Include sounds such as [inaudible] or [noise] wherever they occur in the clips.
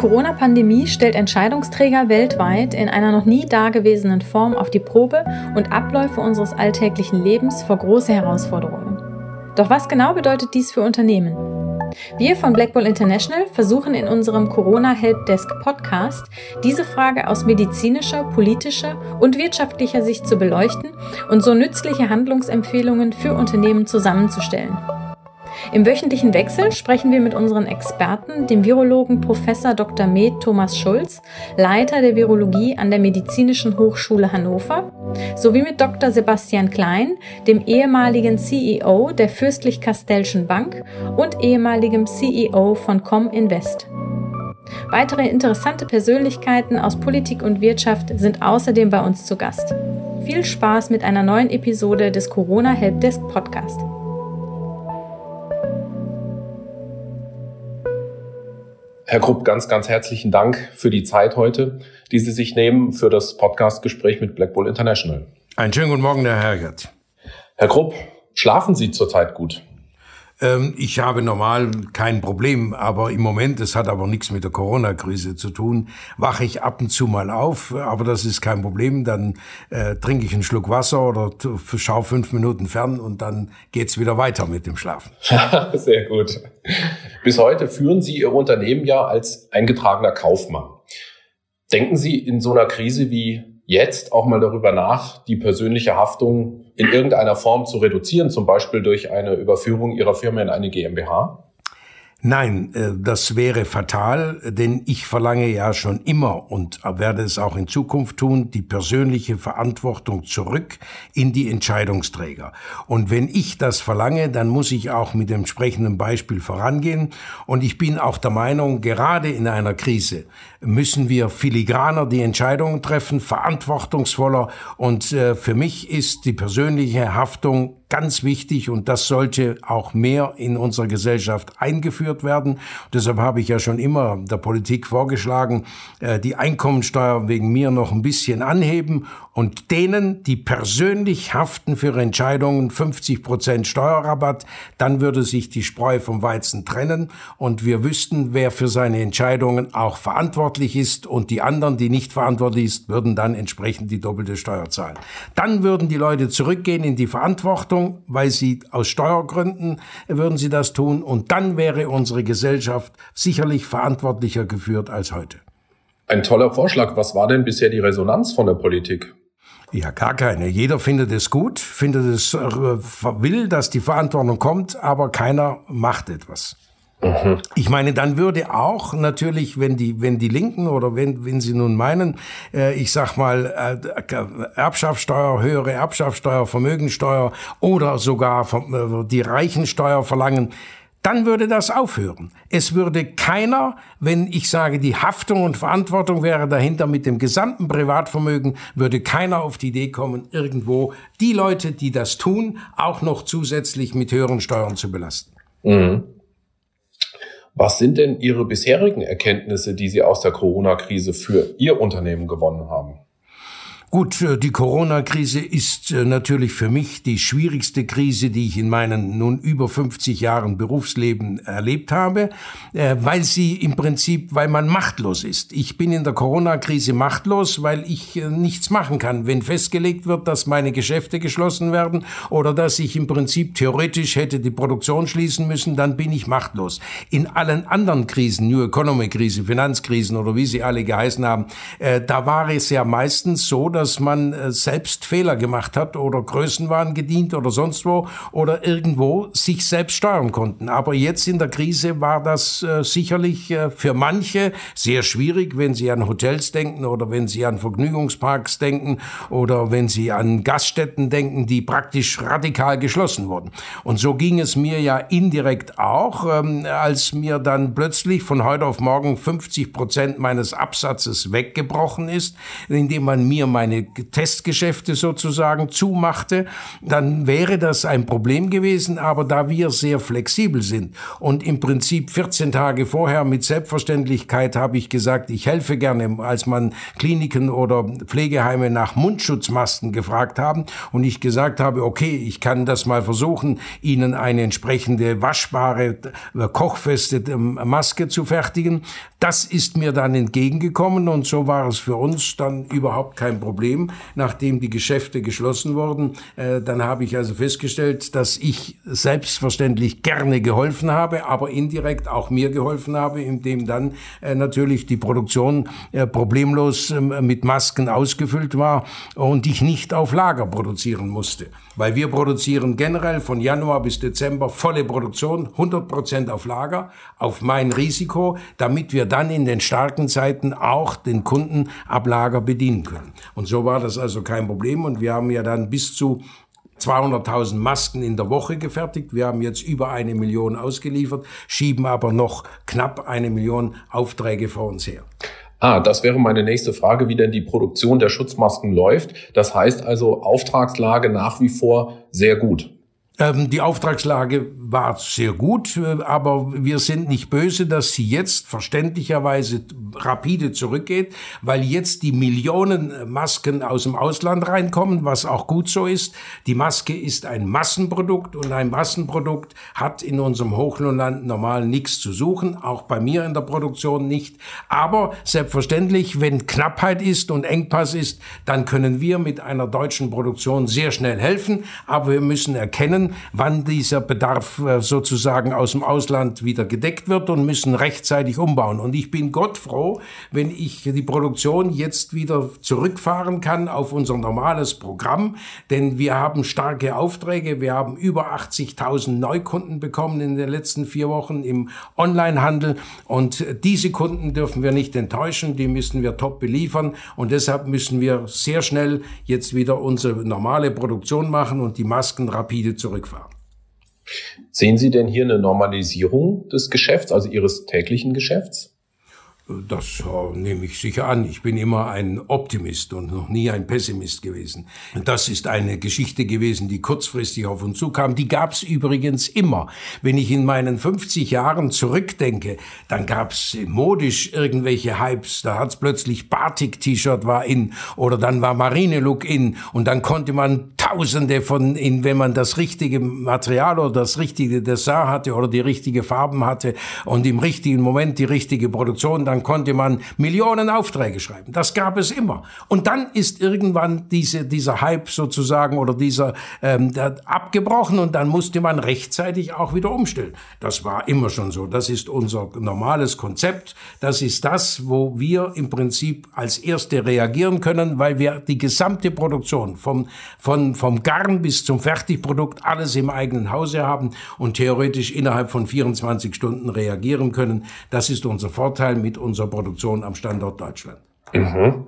Die Corona-Pandemie stellt Entscheidungsträger weltweit in einer noch nie dagewesenen Form auf die Probe und Abläufe unseres alltäglichen Lebens vor große Herausforderungen. Doch was genau bedeutet dies für Unternehmen? Wir von Blackball International versuchen in unserem Corona Helpdesk Podcast diese Frage aus medizinischer, politischer und wirtschaftlicher Sicht zu beleuchten und so nützliche Handlungsempfehlungen für Unternehmen zusammenzustellen. Im wöchentlichen Wechsel sprechen wir mit unseren Experten, dem Virologen Prof. Dr. Med Thomas Schulz, Leiter der Virologie an der Medizinischen Hochschule Hannover, sowie mit Dr. Sebastian Klein, dem ehemaligen CEO der Fürstlich-Kastellschen Bank und ehemaligem CEO von Cominvest. Weitere interessante Persönlichkeiten aus Politik und Wirtschaft sind außerdem bei uns zu Gast. Viel Spaß mit einer neuen Episode des Corona Helpdesk Podcast. Herr Krupp, ganz, ganz herzlichen Dank für die Zeit heute, die Sie sich nehmen für das Podcastgespräch mit Black Bull International. Einen schönen guten Morgen, Herr Hergert. Herr Krupp, schlafen Sie zurzeit gut? Ähm, ich habe normal kein Problem, aber im Moment, es hat aber nichts mit der Corona-Krise zu tun, wache ich ab und zu mal auf, aber das ist kein Problem. Dann äh, trinke ich einen Schluck Wasser oder schaue fünf Minuten fern und dann geht's wieder weiter mit dem Schlafen. [laughs] Sehr gut. Bis heute führen Sie Ihr Unternehmen ja als eingetragener Kaufmann. Denken Sie in so einer Krise wie jetzt auch mal darüber nach, die persönliche Haftung in irgendeiner Form zu reduzieren, zum Beispiel durch eine Überführung Ihrer Firma in eine GmbH? Nein, äh, das wäre fatal, denn ich verlange ja schon immer und werde es auch in Zukunft tun, die persönliche Verantwortung zurück in die Entscheidungsträger. Und wenn ich das verlange, dann muss ich auch mit dem entsprechenden Beispiel vorangehen. Und ich bin auch der Meinung, gerade in einer Krise müssen wir filigraner die Entscheidungen treffen, verantwortungsvoller. Und äh, für mich ist die persönliche Haftung ganz wichtig und das sollte auch mehr in unserer Gesellschaft eingeführt werden. deshalb habe ich ja schon immer der Politik vorgeschlagen, äh, die Einkommensteuer wegen mir noch ein bisschen anheben und denen, die persönlich haften für Entscheidungen, 50 Prozent Steuerrabatt, dann würde sich die Spreu vom Weizen trennen und wir wüssten, wer für seine Entscheidungen auch verantwortlich ist und die anderen, die nicht verantwortlich ist, würden dann entsprechend die doppelte Steuer zahlen. Dann würden die Leute zurückgehen in die Verantwortung, weil sie aus Steuergründen würden sie das tun und dann wäre unsere Gesellschaft sicherlich verantwortlicher geführt als heute. Ein toller Vorschlag. Was war denn bisher die Resonanz von der Politik? Ja, gar keine. Jeder findet es gut, findet es, äh, will, dass die Verantwortung kommt, aber keiner macht etwas. Mhm. Ich meine, dann würde auch natürlich, wenn die, wenn die Linken oder wenn, wenn sie nun meinen, äh, ich sag mal, äh, Erbschaftssteuer, höhere Erbschaftssteuer, Vermögensteuer oder sogar äh, die Reichensteuer verlangen, dann würde das aufhören. Es würde keiner, wenn ich sage, die Haftung und Verantwortung wäre dahinter mit dem gesamten Privatvermögen, würde keiner auf die Idee kommen, irgendwo die Leute, die das tun, auch noch zusätzlich mit höheren Steuern zu belasten. Mhm. Was sind denn Ihre bisherigen Erkenntnisse, die Sie aus der Corona-Krise für Ihr Unternehmen gewonnen haben? Gut, äh, die Corona-Krise ist äh, natürlich für mich die schwierigste Krise, die ich in meinen nun über 50 Jahren Berufsleben erlebt habe, äh, weil sie im Prinzip, weil man machtlos ist. Ich bin in der Corona-Krise machtlos, weil ich nichts machen kann. Wenn festgelegt wird, dass meine Geschäfte geschlossen werden oder dass ich im Prinzip theoretisch hätte die Produktion schließen müssen, dann bin ich machtlos. In allen anderen Krisen, New Economy Krise, Finanzkrisen oder wie sie alle geheißen haben, da war es ja meistens so, dass man äh, selbst Fehler gemacht hat oder Größenwahn gedient oder sonst wo oder irgendwo sich selbst steuern konnten. Aber jetzt in der Krise war das äh, sicherlich äh, für manche sehr schwierig, wenn sie an Hotels denken oder wenn sie an Vergnügungsparks denken oder wenn sie an Gaststätten denken, die praktisch radikal geschlossen wurden. Und so ging es mir ja indirekt auch, ähm, als mir dann plötzlich von heute auf morgen 50 Prozent meines Absatzes weggebrochen ist, indem man mir mein meine Testgeschäfte sozusagen zumachte, dann wäre das ein Problem gewesen. Aber da wir sehr flexibel sind und im Prinzip 14 Tage vorher mit Selbstverständlichkeit habe ich gesagt, ich helfe gerne, als man Kliniken oder Pflegeheime nach Mundschutzmasken gefragt haben und ich gesagt habe, okay, ich kann das mal versuchen, Ihnen eine entsprechende waschbare, äh, kochfeste ähm, Maske zu fertigen. Das ist mir dann entgegengekommen und so war es für uns dann überhaupt kein Problem. Nachdem die Geschäfte geschlossen wurden, äh, dann habe ich also festgestellt, dass ich selbstverständlich gerne geholfen habe, aber indirekt auch mir geholfen habe, indem dann äh, natürlich die Produktion äh, problemlos äh, mit Masken ausgefüllt war und ich nicht auf Lager produzieren musste. Weil wir produzieren generell von Januar bis Dezember volle Produktion, 100 Prozent auf Lager, auf mein Risiko, damit wir dann in den starken Zeiten auch den Kunden ab Lager bedienen können. Und so war das also kein Problem und wir haben ja dann bis zu 200.000 Masken in der Woche gefertigt. Wir haben jetzt über eine Million ausgeliefert, schieben aber noch knapp eine Million Aufträge vor uns her. Ah, das wäre meine nächste Frage, wie denn die Produktion der Schutzmasken läuft. Das heißt also Auftragslage nach wie vor sehr gut. Ähm, die Auftragslage war sehr gut, äh, aber wir sind nicht böse, dass sie jetzt verständlicherweise rapide zurückgeht, weil jetzt die Millionen Masken aus dem Ausland reinkommen, was auch gut so ist. Die Maske ist ein Massenprodukt und ein Massenprodukt hat in unserem Hochlohnland normal nichts zu suchen, auch bei mir in der Produktion nicht. Aber selbstverständlich, wenn Knappheit ist und Engpass ist, dann können wir mit einer deutschen Produktion sehr schnell helfen, aber wir müssen erkennen, wann dieser Bedarf äh, sozusagen aus dem Ausland wieder gedeckt wird und müssen rechtzeitig umbauen. Und ich bin Gott froh, wenn ich die Produktion jetzt wieder zurückfahren kann auf unser normales Programm, denn wir haben starke Aufträge. Wir haben über 80.000 Neukunden bekommen in den letzten vier Wochen im Onlinehandel und diese Kunden dürfen wir nicht enttäuschen, die müssen wir top beliefern und deshalb müssen wir sehr schnell jetzt wieder unsere normale Produktion machen und die Masken rapide zurück zurückfahren. Sehen Sie denn hier eine Normalisierung des Geschäfts, also Ihres täglichen Geschäfts? Das äh, nehme ich sicher an. Ich bin immer ein Optimist und noch nie ein Pessimist gewesen. Das ist eine Geschichte gewesen, die kurzfristig auf uns zukam. Die gab es übrigens immer. Wenn ich in meinen 50 Jahren zurückdenke, dann gab es modisch irgendwelche Hypes. Da hat's plötzlich Batik-T-Shirt war in oder dann war Marine-Look in und dann konnte man Tausende von, in, wenn man das richtige Material oder das richtige Design hatte oder die richtige Farben hatte und im richtigen Moment die richtige Produktion, dann konnte man Millionen Aufträge schreiben. Das gab es immer. Und dann ist irgendwann diese, dieser Hype sozusagen oder dieser ähm, abgebrochen und dann musste man rechtzeitig auch wieder umstellen. Das war immer schon so. Das ist unser normales Konzept. Das ist das, wo wir im Prinzip als Erste reagieren können, weil wir die gesamte Produktion vom, von, vom Garn bis zum Fertigprodukt alles im eigenen Hause haben und theoretisch innerhalb von 24 Stunden reagieren können. Das ist unser Vorteil mit unserer Produktion am Standort Deutschland. Mhm.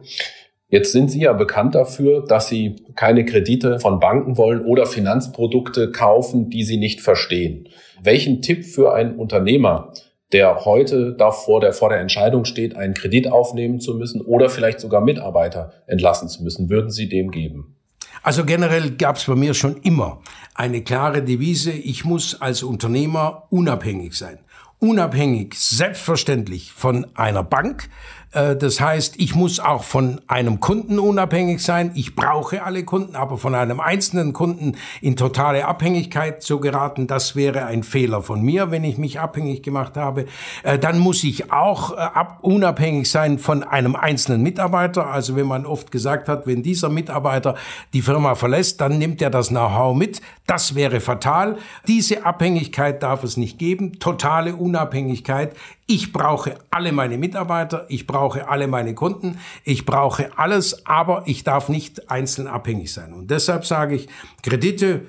Jetzt sind Sie ja bekannt dafür, dass Sie keine Kredite von Banken wollen oder Finanzprodukte kaufen, die Sie nicht verstehen. Welchen Tipp für einen Unternehmer, der heute davor der vor der Entscheidung steht, einen Kredit aufnehmen zu müssen oder vielleicht sogar Mitarbeiter entlassen zu müssen, würden Sie dem geben? Also generell gab es bei mir schon immer eine klare Devise, ich muss als Unternehmer unabhängig sein. Unabhängig, selbstverständlich von einer Bank, das heißt, ich muss auch von einem Kunden unabhängig sein. Ich brauche alle Kunden, aber von einem einzelnen Kunden in totale Abhängigkeit zu geraten, das wäre ein Fehler von mir, wenn ich mich abhängig gemacht habe. Äh, dann muss ich auch äh, unabhängig sein von einem einzelnen Mitarbeiter. Also wenn man oft gesagt hat, wenn dieser Mitarbeiter die Firma verlässt, dann nimmt er das Know-how mit. Das wäre fatal. Diese Abhängigkeit darf es nicht geben. Totale Unabhängigkeit. Ich brauche alle meine Mitarbeiter, ich brauche alle meine Kunden, ich brauche alles, aber ich darf nicht einzeln abhängig sein. Und deshalb sage ich, Kredite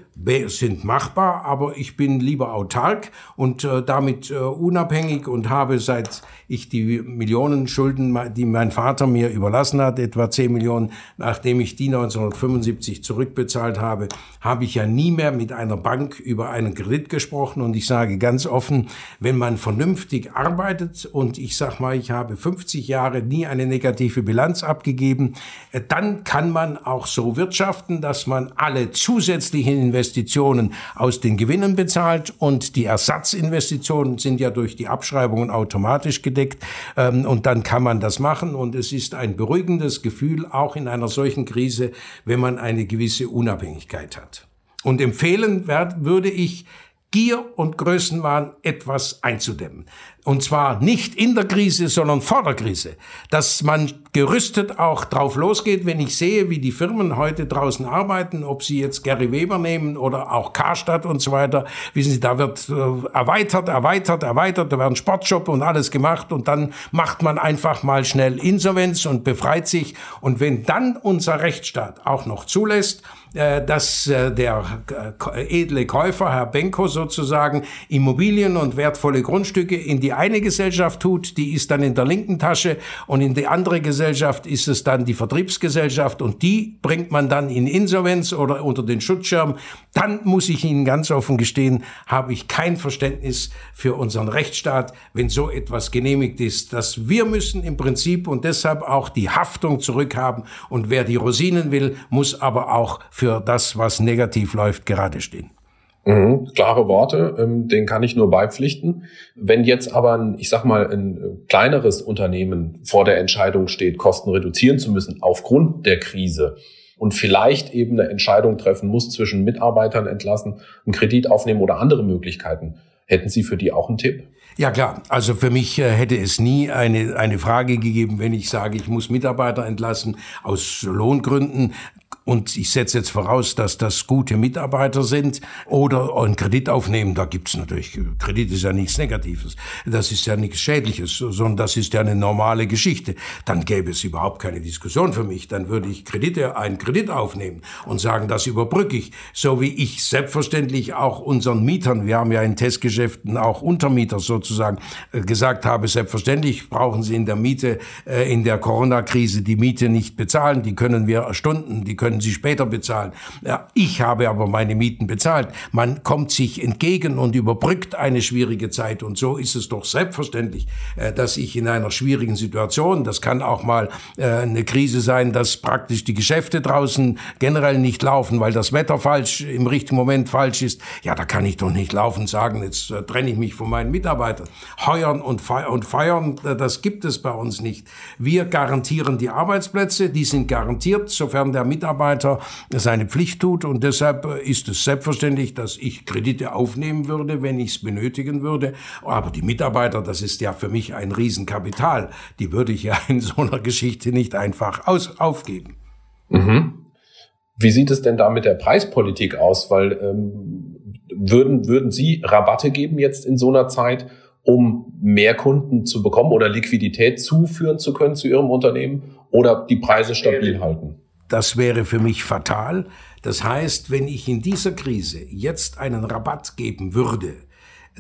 sind machbar, aber ich bin lieber autark und äh, damit äh, unabhängig und habe seit ich die Millionen Schulden, die mein Vater mir überlassen hat, etwa 10 Millionen, nachdem ich die 1975 zurückbezahlt habe, habe ich ja nie mehr mit einer Bank über einen Kredit gesprochen. Und ich sage ganz offen, wenn man vernünftig arbeitet, und ich sag mal, ich habe 50 Jahre nie eine negative Bilanz abgegeben, äh, dann kann man auch so wirtschaften, dass man alle zusätzlichen Investitionen aus den Gewinnen bezahlt und die Ersatzinvestitionen sind ja durch die Abschreibungen automatisch gedeckt ähm, und dann kann man das machen und es ist ein beruhigendes Gefühl auch in einer solchen Krise, wenn man eine gewisse Unabhängigkeit hat. Und empfehlen würde ich, Gier und Größenwahn etwas einzudämmen. Und zwar nicht in der Krise, sondern vor der Krise. Dass man gerüstet auch drauf losgeht, wenn ich sehe, wie die Firmen heute draußen arbeiten, ob sie jetzt Gary Weber nehmen oder auch Karstadt und so weiter. Wissen Sie, da wird äh, erweitert, erweitert, erweitert, da werden Sportshop und alles gemacht und dann macht man einfach mal schnell Insolvenz und befreit sich. Und wenn dann unser Rechtsstaat auch noch zulässt, äh, dass äh, der edle Käufer, Herr Benko sozusagen, Immobilien und wertvolle Grundstücke in die eine Gesellschaft tut, die ist dann in der linken Tasche und in die andere Gesellschaft ist es dann die Vertriebsgesellschaft und die bringt man dann in Insolvenz oder unter den Schutzschirm. Dann muss ich Ihnen ganz offen gestehen, habe ich kein Verständnis für unseren Rechtsstaat, wenn so etwas genehmigt ist. Dass wir müssen im Prinzip und deshalb auch die Haftung zurückhaben und wer die Rosinen will, muss aber auch für das, was negativ läuft, gerade stehen. Mhm, klare Worte, ähm, den kann ich nur beipflichten. Wenn jetzt aber, ein, ich sag mal, ein kleineres Unternehmen vor der Entscheidung steht, Kosten reduzieren zu müssen aufgrund der Krise und vielleicht eben eine Entscheidung treffen muss zwischen Mitarbeitern entlassen, einen Kredit aufnehmen oder andere Möglichkeiten, hätten Sie für die auch einen Tipp? Ja klar, also für mich äh, hätte es nie eine, eine Frage gegeben, wenn ich sage, ich muss Mitarbeiter entlassen aus Lohngründen, und ich setze jetzt voraus, dass das gute Mitarbeiter sind oder einen Kredit aufnehmen. Da gibt's natürlich, Kredit ist ja nichts Negatives. Das ist ja nichts Schädliches, sondern das ist ja eine normale Geschichte. Dann gäbe es überhaupt keine Diskussion für mich. Dann würde ich Kredite, einen Kredit aufnehmen und sagen, das überbrücke ich. So wie ich selbstverständlich auch unseren Mietern, wir haben ja in Testgeschäften auch Untermieter sozusagen, äh, gesagt habe, selbstverständlich brauchen sie in der Miete, äh, in der Corona-Krise die Miete nicht bezahlen. Die können wir Stunden, die können können Sie später bezahlen. Ja, ich habe aber meine Mieten bezahlt. Man kommt sich entgegen und überbrückt eine schwierige Zeit. Und so ist es doch selbstverständlich, äh, dass ich in einer schwierigen Situation, das kann auch mal äh, eine Krise sein, dass praktisch die Geschäfte draußen generell nicht laufen, weil das Wetter falsch, im richtigen Moment falsch ist. Ja, da kann ich doch nicht laufen sagen, jetzt äh, trenne ich mich von meinen Mitarbeitern. Heuern und feiern, das gibt es bei uns nicht. Wir garantieren die Arbeitsplätze, die sind garantiert, sofern der Mitarbeiter Mitarbeiter seine Pflicht tut. Und deshalb äh, ist es selbstverständlich, dass ich Kredite aufnehmen würde, wenn ich es benötigen würde. Aber die Mitarbeiter, das ist ja für mich ein Riesenkapital. Die würde ich ja [laughs] in so einer Geschichte nicht einfach aus, aufgeben. Mhm. Wie sieht es denn da mit der Preispolitik aus? Weil ähm, würden, würden Sie Rabatte geben jetzt in so einer Zeit, um mehr Kunden zu bekommen oder Liquidität zuführen zu können zu Ihrem Unternehmen oder die Preise stabil halten? Das wäre für mich fatal. Das heißt, wenn ich in dieser Krise jetzt einen Rabatt geben würde,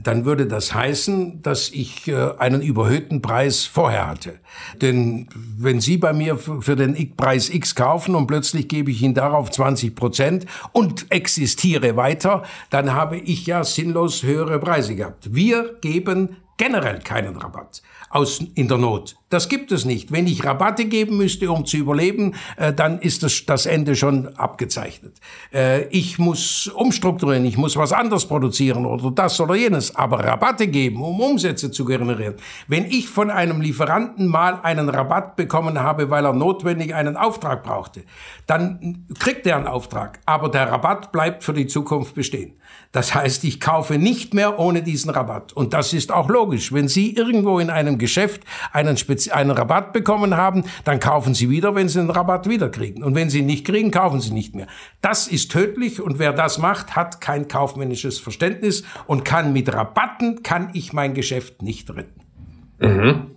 dann würde das heißen, dass ich äh, einen überhöhten Preis vorher hatte. Denn wenn Sie bei mir für den Preis X kaufen und plötzlich gebe ich Ihnen darauf 20 Prozent und existiere weiter, dann habe ich ja sinnlos höhere Preise gehabt. Wir geben generell keinen Rabatt aus, in der Not. Das gibt es nicht. Wenn ich Rabatte geben müsste, um zu überleben, äh, dann ist das, das Ende schon abgezeichnet. Äh, ich muss umstrukturieren, ich muss was anderes produzieren oder das oder jenes, aber Rabatte geben, um Umsätze zu generieren. Wenn ich von einem Lieferanten mal einen Rabatt bekommen habe, weil er notwendig einen Auftrag brauchte, dann kriegt er einen Auftrag, aber der Rabatt bleibt für die Zukunft bestehen. Das heißt, ich kaufe nicht mehr ohne diesen Rabatt. Und das ist auch logisch. Wenn Sie irgendwo in einem Geschäft einen, Spezi einen Rabatt bekommen haben, dann kaufen Sie wieder, wenn Sie den Rabatt wieder kriegen. Und wenn Sie ihn nicht kriegen, kaufen Sie nicht mehr. Das ist tödlich und wer das macht, hat kein kaufmännisches Verständnis und kann mit Rabatten, kann ich mein Geschäft nicht retten. Mhm.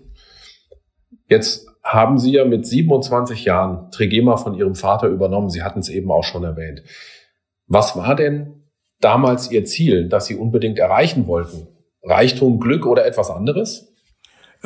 Jetzt haben Sie ja mit 27 Jahren Trigema von Ihrem Vater übernommen. Sie hatten es eben auch schon erwähnt. Was war denn damals Ihr Ziel, das Sie unbedingt erreichen wollten? Reichtum, Glück oder etwas anderes?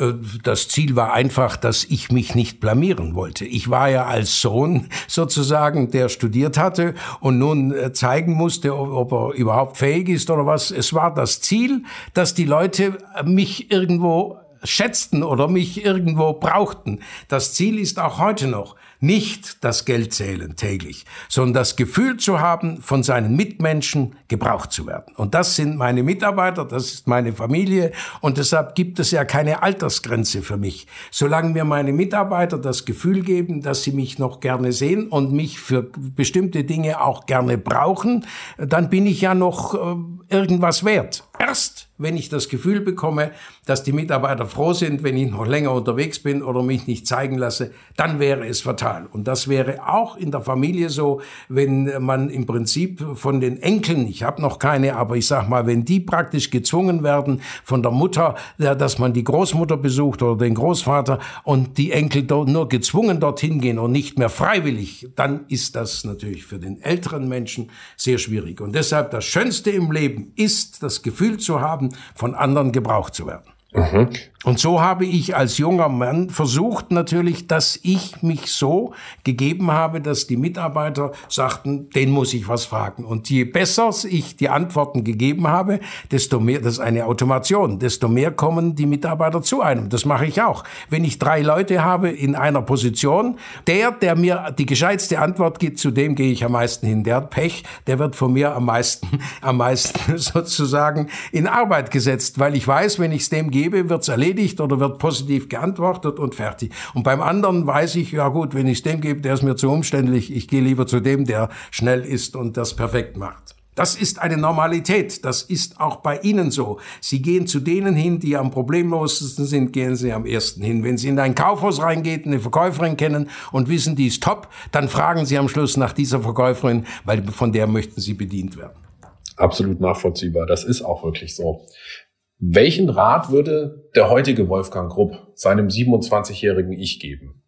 Äh, das Ziel war einfach, dass ich mich nicht blamieren wollte. Ich war ja als Sohn [laughs] sozusagen, der studiert hatte und nun äh, zeigen musste, ob er überhaupt fähig ist oder was. Es war das Ziel, dass die Leute mich irgendwo schätzten oder mich irgendwo brauchten. Das Ziel ist auch heute noch, nicht das Geld zählen täglich, sondern das Gefühl zu haben, von seinen Mitmenschen gebraucht zu werden. Und das sind meine Mitarbeiter, das ist meine Familie und deshalb gibt es ja keine Altersgrenze für mich. Solange mir meine Mitarbeiter das Gefühl geben, dass sie mich noch gerne sehen und mich für bestimmte Dinge auch gerne brauchen, dann bin ich ja noch äh, irgendwas wert. Erst wenn ich das Gefühl bekomme, dass die Mitarbeiter froh sind, wenn ich noch länger unterwegs bin oder mich nicht zeigen lasse, dann wäre es fatal. Und das wäre auch in der Familie so, wenn man im Prinzip von den Enkeln, ich habe noch keine, aber ich sag mal, wenn die praktisch gezwungen werden von der Mutter, dass man die Großmutter besucht oder den Großvater und die Enkel nur gezwungen dorthin gehen und nicht mehr freiwillig, dann ist das natürlich für den älteren Menschen sehr schwierig. Und deshalb das Schönste im Leben ist das Gefühl zu haben, von anderen gebraucht zu werden. Mhm. Und so habe ich als junger Mann versucht natürlich, dass ich mich so gegeben habe, dass die Mitarbeiter sagten, den muss ich was fragen. Und je besser ich die Antworten gegeben habe, desto mehr, das ist eine Automation, desto mehr kommen die Mitarbeiter zu einem. Das mache ich auch. Wenn ich drei Leute habe in einer Position, der, der mir die gescheitste Antwort gibt, zu dem gehe ich am meisten hin. Der hat Pech, der wird von mir am meisten, [laughs] am meisten [laughs] sozusagen in Arbeit gesetzt, weil ich weiß, wenn ich es dem gebe, wird es erledigt erledigt oder wird positiv geantwortet und fertig. Und beim anderen weiß ich, ja gut, wenn ich es dem gebe, der ist mir zu umständlich, ich gehe lieber zu dem, der schnell ist und das perfekt macht. Das ist eine Normalität. Das ist auch bei Ihnen so. Sie gehen zu denen hin, die am problemlosesten sind, gehen Sie am ersten hin. Wenn Sie in ein Kaufhaus reingehen, eine Verkäuferin kennen und wissen, die ist top, dann fragen Sie am Schluss nach dieser Verkäuferin, weil von der möchten Sie bedient werden. Absolut nachvollziehbar. Das ist auch wirklich so. Welchen Rat würde der heutige Wolfgang Grupp seinem 27-jährigen Ich geben?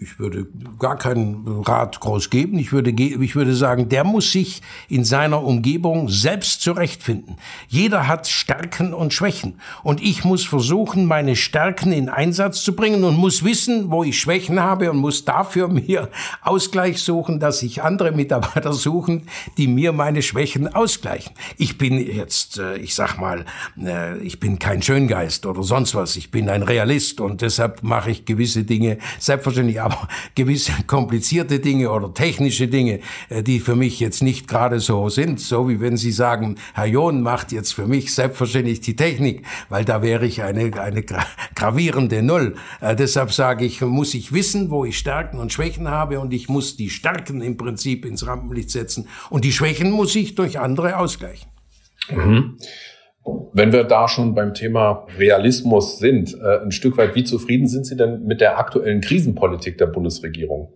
Ich würde gar keinen Rat groß geben. Ich würde, ich würde sagen, der muss sich in seiner Umgebung selbst zurechtfinden. Jeder hat Stärken und Schwächen. Und ich muss versuchen, meine Stärken in Einsatz zu bringen und muss wissen, wo ich Schwächen habe und muss dafür [laughs] mir Ausgleich suchen, dass sich andere Mitarbeiter suchen, die mir meine Schwächen ausgleichen. Ich bin jetzt, äh, ich sag mal, äh, ich bin kein Schöngeist oder sonst was. Ich bin ein Realist und deshalb mache ich gewisse Dinge selbstverständlich aber [laughs] gewisse komplizierte Dinge oder technische Dinge, äh, die für mich jetzt nicht gerade so sind, so wie wenn Sie sagen, Herr John macht jetzt für mich selbstverständlich die Technik, weil da wäre ich eine, eine [laughs] gravierende Null. Äh, deshalb sage ich, muss ich wissen, wo ich Stärken und Schwächen habe und ich muss die Stärken im Prinzip ins Rampenlicht setzen und die Schwächen muss ich durch andere ausgleichen. Mhm. Wenn wir da schon beim Thema Realismus sind, äh, ein Stück weit, wie zufrieden sind Sie denn mit der aktuellen Krisenpolitik der Bundesregierung?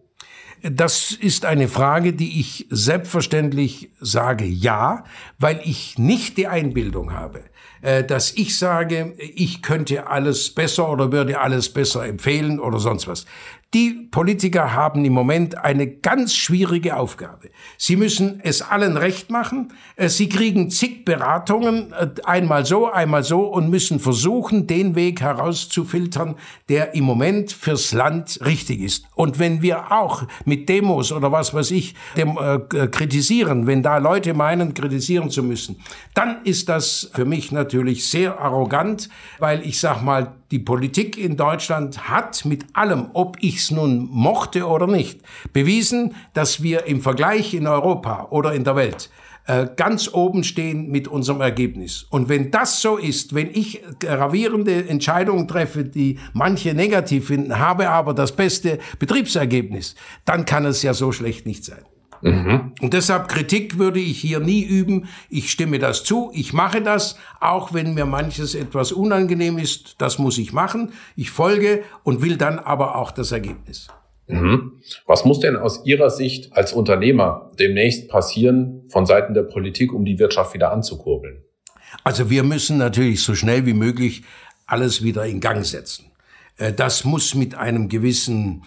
Das ist eine Frage, die ich selbstverständlich sage ja, weil ich nicht die Einbildung habe, äh, dass ich sage, ich könnte alles besser oder würde alles besser empfehlen oder sonst was. Die Politiker haben im Moment eine ganz schwierige Aufgabe. Sie müssen es allen recht machen. Äh, sie kriegen zig Beratungen, äh, einmal so, einmal so, und müssen versuchen, den Weg herauszufiltern, der im Moment fürs Land richtig ist. Und wenn wir auch mit Demos oder was weiß ich dem, äh, kritisieren, wenn da Leute meinen, kritisieren zu müssen, dann ist das für mich natürlich sehr arrogant, weil ich sag mal, die Politik in Deutschland hat mit allem, ob ich es nun mochte oder nicht, bewiesen, dass wir im Vergleich in Europa oder in der Welt äh, ganz oben stehen mit unserem Ergebnis. Und wenn das so ist, wenn ich gravierende Entscheidungen treffe, die manche negativ finden, habe aber das beste Betriebsergebnis, dann kann es ja so schlecht nicht sein. Mhm. Und deshalb Kritik würde ich hier nie üben. Ich stimme das zu, ich mache das, auch wenn mir manches etwas unangenehm ist, das muss ich machen. Ich folge und will dann aber auch das Ergebnis. Mhm. Was muss denn aus Ihrer Sicht als Unternehmer demnächst passieren von Seiten der Politik, um die Wirtschaft wieder anzukurbeln? Also wir müssen natürlich so schnell wie möglich alles wieder in Gang setzen. Äh, das muss mit einem gewissen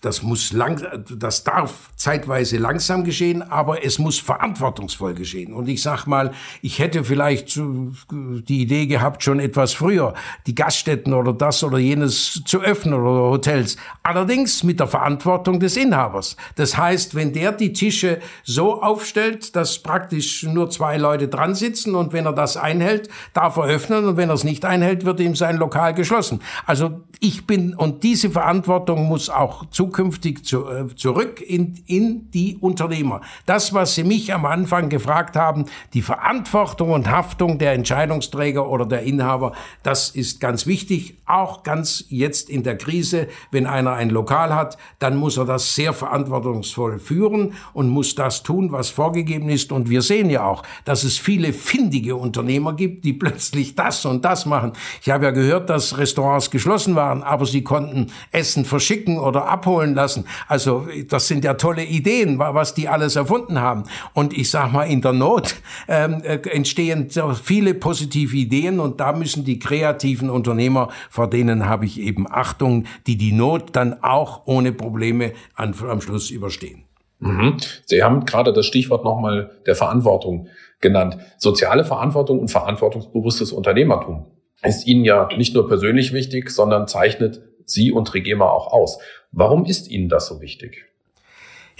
das muss lang, das darf zeitweise langsam geschehen, aber es muss verantwortungsvoll geschehen. Und ich sag mal, ich hätte vielleicht die Idee gehabt, schon etwas früher die Gaststätten oder das oder jenes zu öffnen oder Hotels. Allerdings mit der Verantwortung des Inhabers. Das heißt, wenn der die Tische so aufstellt, dass praktisch nur zwei Leute dran sitzen und wenn er das einhält, darf er öffnen und wenn er es nicht einhält, wird ihm sein Lokal geschlossen. Also ich bin, und diese Verantwortung muss auch zukünftig zu, äh, zurück in, in die Unternehmer. Das, was Sie mich am Anfang gefragt haben, die Verantwortung und Haftung der Entscheidungsträger oder der Inhaber, das ist ganz wichtig, auch ganz jetzt in der Krise, wenn einer ein Lokal hat, dann muss er das sehr verantwortungsvoll führen und muss das tun, was vorgegeben ist. Und wir sehen ja auch, dass es viele findige Unternehmer gibt, die plötzlich das und das machen. Ich habe ja gehört, dass Restaurants geschlossen waren, aber sie konnten Essen verschicken oder abholen lassen. Also das sind ja tolle Ideen, was die alles erfunden haben. Und ich sage mal, in der Not ähm, äh, entstehen viele positive Ideen und da müssen die kreativen Unternehmer, vor denen habe ich eben Achtung, die die Not dann auch ohne Probleme an, am Schluss überstehen. Mhm. Sie haben gerade das Stichwort nochmal der Verantwortung genannt. Soziale Verantwortung und verantwortungsbewusstes Unternehmertum ist Ihnen ja nicht nur persönlich wichtig, sondern zeichnet Sie und Regema auch aus. Warum ist Ihnen das so wichtig?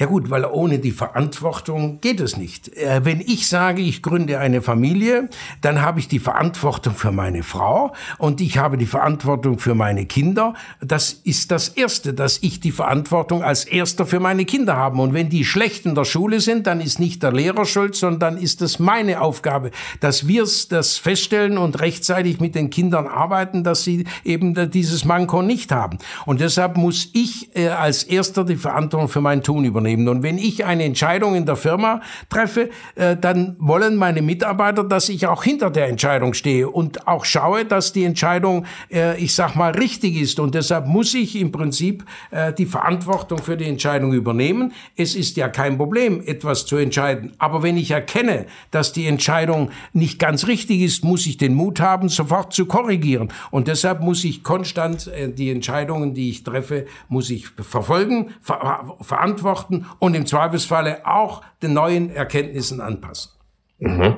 Ja gut, weil ohne die Verantwortung geht es nicht. Äh, wenn ich sage, ich gründe eine Familie, dann habe ich die Verantwortung für meine Frau und ich habe die Verantwortung für meine Kinder. Das ist das Erste, dass ich die Verantwortung als Erster für meine Kinder habe. Und wenn die schlecht in der Schule sind, dann ist nicht der Lehrer schuld, sondern ist es meine Aufgabe, dass wir das feststellen und rechtzeitig mit den Kindern arbeiten, dass sie eben dieses Manko nicht haben. Und deshalb muss ich äh, als Erster die Verantwortung für mein Tun übernehmen übernehmen. Und wenn ich eine Entscheidung in der Firma treffe, äh, dann wollen meine Mitarbeiter, dass ich auch hinter der Entscheidung stehe und auch schaue, dass die Entscheidung, äh, ich sag mal, richtig ist. Und deshalb muss ich im Prinzip äh, die Verantwortung für die Entscheidung übernehmen. Es ist ja kein Problem, etwas zu entscheiden. Aber wenn ich erkenne, dass die Entscheidung nicht ganz richtig ist, muss ich den Mut haben, sofort zu korrigieren. Und deshalb muss ich konstant die Entscheidungen, die ich treffe, muss ich verfolgen, ver verantworten und im Zweifelsfalle auch den neuen Erkenntnissen anpassen. Mhm.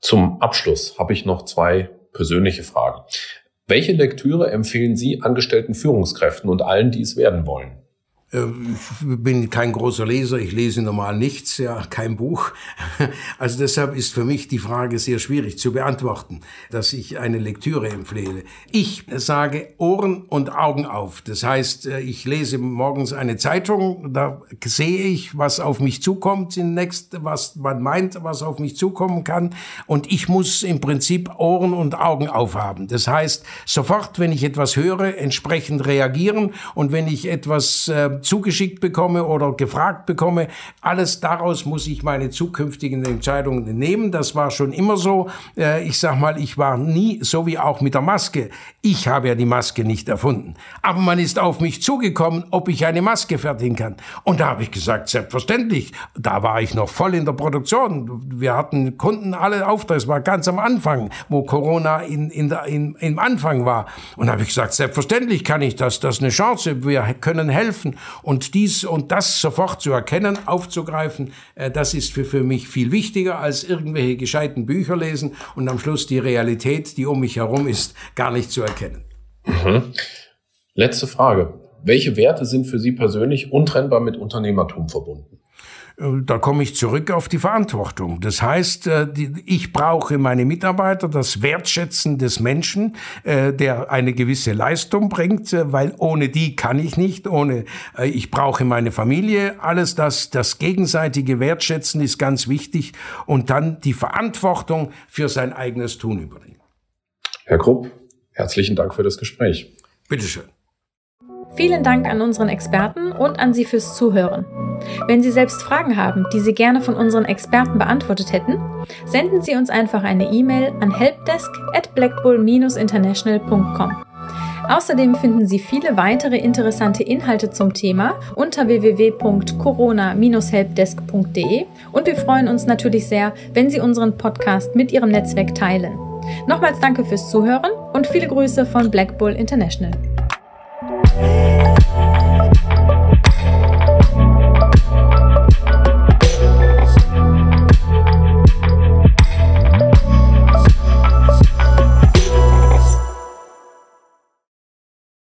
Zum Abschluss habe ich noch zwei persönliche Fragen. Welche Lektüre empfehlen Sie angestellten Führungskräften und allen, die es werden wollen? Äh, ich bin kein großer Leser, ich lese normal nichts, ja, kein Buch. [laughs] Also deshalb ist für mich die Frage sehr schwierig zu beantworten, dass ich eine Lektüre empfehle. Ich sage Ohren und Augen auf. Das heißt, äh, ich lese morgens eine Zeitung, da sehe ich, was auf mich zukommt, next, was man meint, was auf mich zukommen kann. Und ich muss im Prinzip Ohren und Augen aufhaben. Das heißt, sofort, wenn ich etwas höre, entsprechend reagieren und wenn ich etwas äh, zugeschickt bekomme oder gefragt bekomme. Alles daraus muss ich meine zukünftigen Entscheidungen nehmen. Das war schon immer so. Äh, ich sag mal, ich war nie, so wie auch mit der Maske. Ich habe ja die Maske nicht erfunden. Aber man ist auf mich zugekommen, ob ich eine Maske fertigen kann. Und da habe ich gesagt, selbstverständlich. Da war ich noch voll in der Produktion. Wir hatten Kunden alle Aufträge. Es war ganz am Anfang, wo Corona in, in in, im Anfang war. Und da habe ich gesagt, selbstverständlich kann ich das. Das ist eine Chance. Wir können helfen. Und dies und das sofort zu erkennen, aufzugreifen, äh, das ist für, für mich viel wichtiger als irgendwelche gescheiten Bücher lesen und am Schluss die Realität, die um mich herum ist, gar nicht zu erkennen. Mhm. Letzte Frage. Welche Werte sind für Sie persönlich untrennbar mit Unternehmertum verbunden? Äh, da komme ich zurück auf die Verantwortung. Das heißt, äh, ich brauche meine Mitarbeiter, das Wertschätzen des Menschen, äh, der eine gewisse Leistung bringt, weil ohne die kann ich nicht, ohne, ich brauche meine Familie, alles das, das gegenseitige Wertschätzen ist ganz wichtig und dann die Verantwortung für sein eigenes Tun übernehmen. Herr Krupp, herzlichen Dank für das Gespräch. Bitteschön. Vielen Dank an unseren Experten und an Sie fürs Zuhören. Wenn Sie selbst Fragen haben, die Sie gerne von unseren Experten beantwortet hätten, senden Sie uns einfach eine E-Mail an helpdesk at blackbull-international.com. Außerdem finden Sie viele weitere interessante Inhalte zum Thema unter www.corona-helpdesk.de und wir freuen uns natürlich sehr, wenn Sie unseren Podcast mit Ihrem Netzwerk teilen. Nochmals danke fürs Zuhören und viele Grüße von Black Bull International.